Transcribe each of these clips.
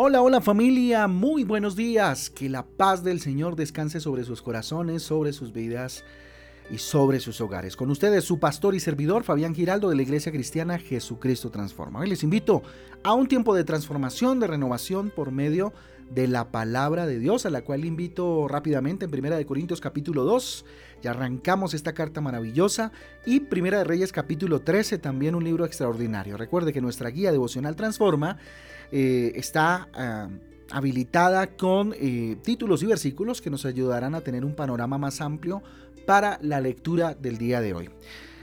Hola, hola familia, muy buenos días. Que la paz del Señor descanse sobre sus corazones, sobre sus vidas y sobre sus hogares. Con ustedes su pastor y servidor Fabián Giraldo de la Iglesia Cristiana Jesucristo Transforma. Les invito a un tiempo de transformación, de renovación por medio de la palabra de Dios, a la cual invito rápidamente en Primera de Corintios capítulo 2. Ya arrancamos esta carta maravillosa y Primera de Reyes capítulo 13, también un libro extraordinario. Recuerde que nuestra guía devocional Transforma eh, está ah, habilitada con eh, títulos y versículos que nos ayudarán a tener un panorama más amplio para la lectura del día de hoy.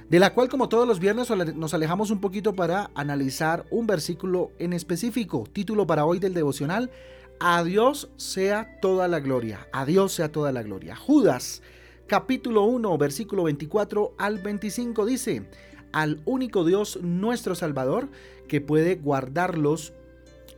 De la cual, como todos los viernes, nos alejamos un poquito para analizar un versículo en específico. Título para hoy del devocional, A Dios sea toda la gloria. A Dios sea toda la gloria. Judas, capítulo 1, versículo 24 al 25 dice, al único Dios nuestro Salvador, que puede guardarlos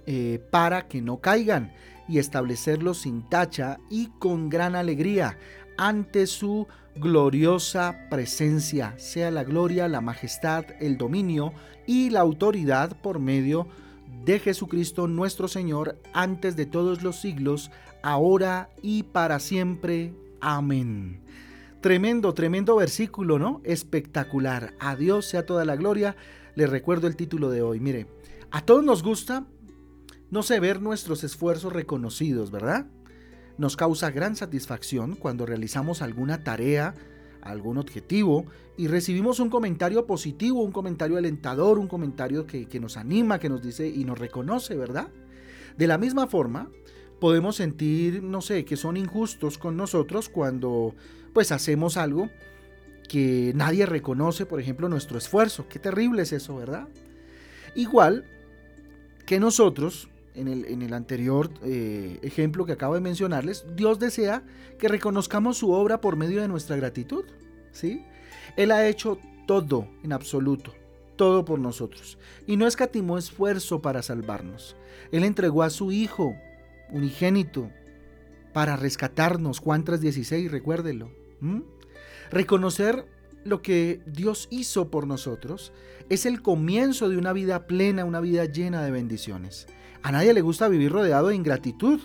eh, para que no caigan y establecerlos sin tacha y con gran alegría ante su gloriosa presencia, sea la gloria, la majestad, el dominio y la autoridad por medio de Jesucristo nuestro Señor antes de todos los siglos, ahora y para siempre. Amén. Tremendo, tremendo versículo, ¿no? Espectacular. A Dios sea toda la gloria. Les recuerdo el título de hoy. Mire, a todos nos gusta no sé ver nuestros esfuerzos reconocidos, ¿verdad? Nos causa gran satisfacción cuando realizamos alguna tarea, algún objetivo y recibimos un comentario positivo, un comentario alentador, un comentario que, nos anima, que nos dice y nos reconoce, ¿verdad? De la misma forma, podemos sentir, no sé, que son injustos con nosotros cuando pues hacemos algo que nadie reconoce, por ejemplo, nuestro esfuerzo. Qué terrible es eso, ¿verdad? Igual que nosotros en el, anterior eh, ejemplo que acabo de mencionarles, Dios desea que reconozcamos su obra por medio de nuestra gratitud. ¿sí? Él ha hecho todo en absoluto, todo por nosotros, y no escatimó esfuerzo para salvarnos. Él entregó a su Hijo unigénito para rescatarnos. Juan 3:16, recuérdelo. Reconocer lo que Dios hizo por nosotros es el comienzo de una vida plena, una vida llena de bendiciones. A nadie le gusta vivir rodeado de ingratitud.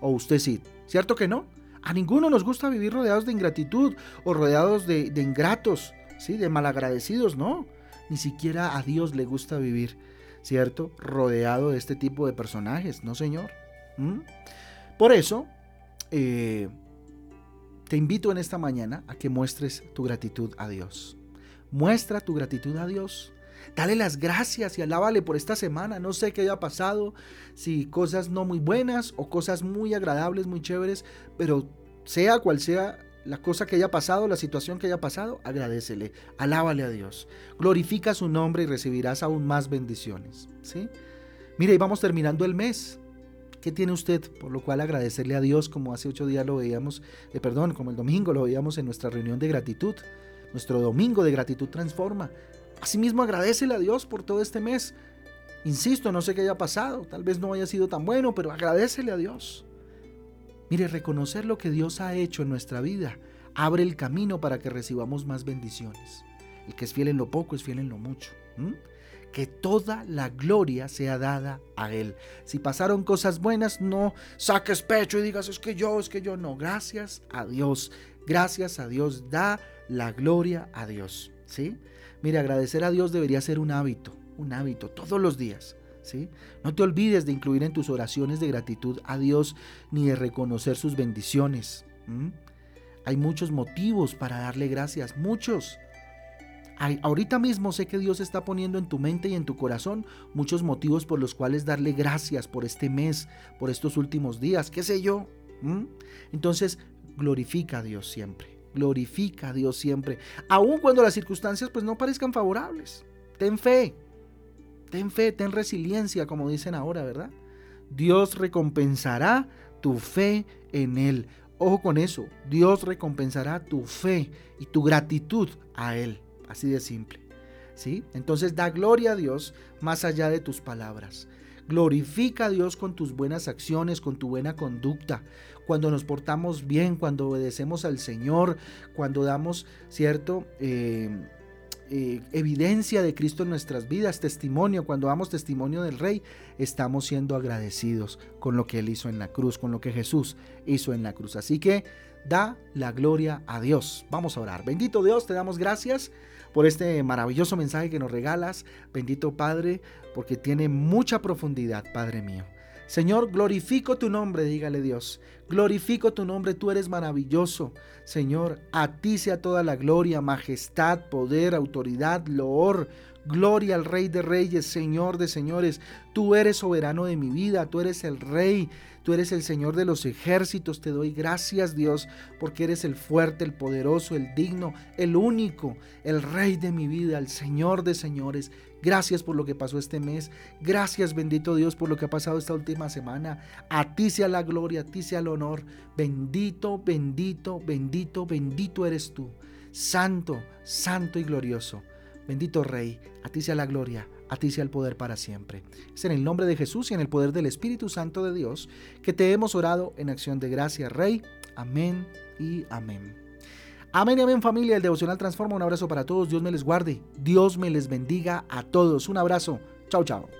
¿O usted sí? ¿Cierto que no? A ninguno nos gusta vivir rodeados de ingratitud o rodeados de, ingratos, ¿sí? De malagradecidos, no. Ni siquiera a Dios le gusta vivir, ¿cierto? Rodeado de este tipo de personajes, ¿no, Señor? ¿Mm? Por eso, eh, te invito en esta mañana a que muestres tu gratitud a Dios. Muestra tu gratitud a Dios. Dale las gracias y alábale por esta semana. No sé qué haya pasado, si cosas no muy buenas o cosas muy agradables, muy chéveres, pero sea cual sea la cosa que haya pasado, la situación que haya pasado, agradecele, alábale a Dios. Glorifica su nombre y recibirás aún más bendiciones. ¿sí? Mire, y vamos terminando el mes. ¿Qué tiene usted por lo cual agradecerle a Dios como hace ocho días lo veíamos, eh, perdón, como el domingo lo veíamos en nuestra reunión de gratitud? Nuestro domingo de gratitud transforma. Asimismo, agradecele a Dios por todo este mes. Insisto, no sé qué haya pasado, tal vez no haya sido tan bueno, pero agradecele a Dios. Mire, reconocer lo que Dios ha hecho en nuestra vida abre el camino para que recibamos más bendiciones. El que es fiel en lo poco es fiel en lo mucho. Que toda la gloria sea dada a Él. Si pasaron cosas buenas, no saques pecho y digas, es que yo, es que yo no. Gracias a Dios. Gracias a Dios. Da la gloria a Dios. ¿Sí? Mire, agradecer a Dios debería ser un hábito, un hábito todos los días. ¿sí? No te olvides de incluir en tus oraciones de gratitud a Dios ni de reconocer sus bendiciones. Hay muchos motivos para darle gracias, muchos. Ahorita mismo sé que Dios está poniendo en tu mente y en tu corazón muchos motivos por los cuales darle gracias por este mes, por estos últimos días, qué sé yo. Entonces, glorifica a Dios siempre. Glorifica a Dios siempre, aun cuando las circunstancias pues no parezcan favorables. Ten fe, ten fe, ten resiliencia, como dicen ahora, ¿verdad? Dios recompensará tu fe en Él. Ojo con eso, Dios recompensará tu fe y tu gratitud a Él. Así de simple. ¿Sí? Entonces da gloria a Dios más allá de tus palabras. Glorifica a Dios con tus buenas acciones, con tu buena conducta, cuando nos portamos bien, cuando obedecemos al Señor, cuando damos, ¿cierto? Eh, eh, evidencia de Cristo en nuestras vidas, testimonio, cuando damos testimonio del Rey, estamos siendo agradecidos con lo que Él hizo en la cruz, con lo que Jesús hizo en la cruz. Así que da la gloria a Dios. Vamos a orar. Bendito Dios, te damos gracias por este maravilloso mensaje que nos regalas. Bendito Padre, porque tiene mucha profundidad, Padre mío. Señor, glorifico tu nombre, dígale Dios. Glorifico tu nombre, tú eres maravilloso. Señor, a ti sea toda la gloria, majestad, poder, autoridad, loor. Gloria al Rey de Reyes, Señor de Señores. Tú eres soberano de mi vida, tú eres el Rey, tú eres el Señor de los ejércitos. Te doy gracias, Dios, porque eres el fuerte, el poderoso, el digno, el único, el Rey de mi vida, el Señor de Señores. Gracias por lo que pasó este mes. Gracias, bendito Dios, por lo que ha pasado esta última semana. A ti sea la gloria, a ti sea el honor. Bendito, bendito, bendito, bendito eres tú. Santo, santo y glorioso. Bendito Rey, a ti sea la gloria, a ti sea el poder para siempre. Es en el nombre de Jesús y en el poder del Espíritu Santo de Dios que te hemos orado en acción de gracia, Rey. Amén y amén. Amén y amén familia, el devocional transforma. Un abrazo para todos, Dios me les guarde, Dios me les bendiga a todos. Un abrazo, chao chao.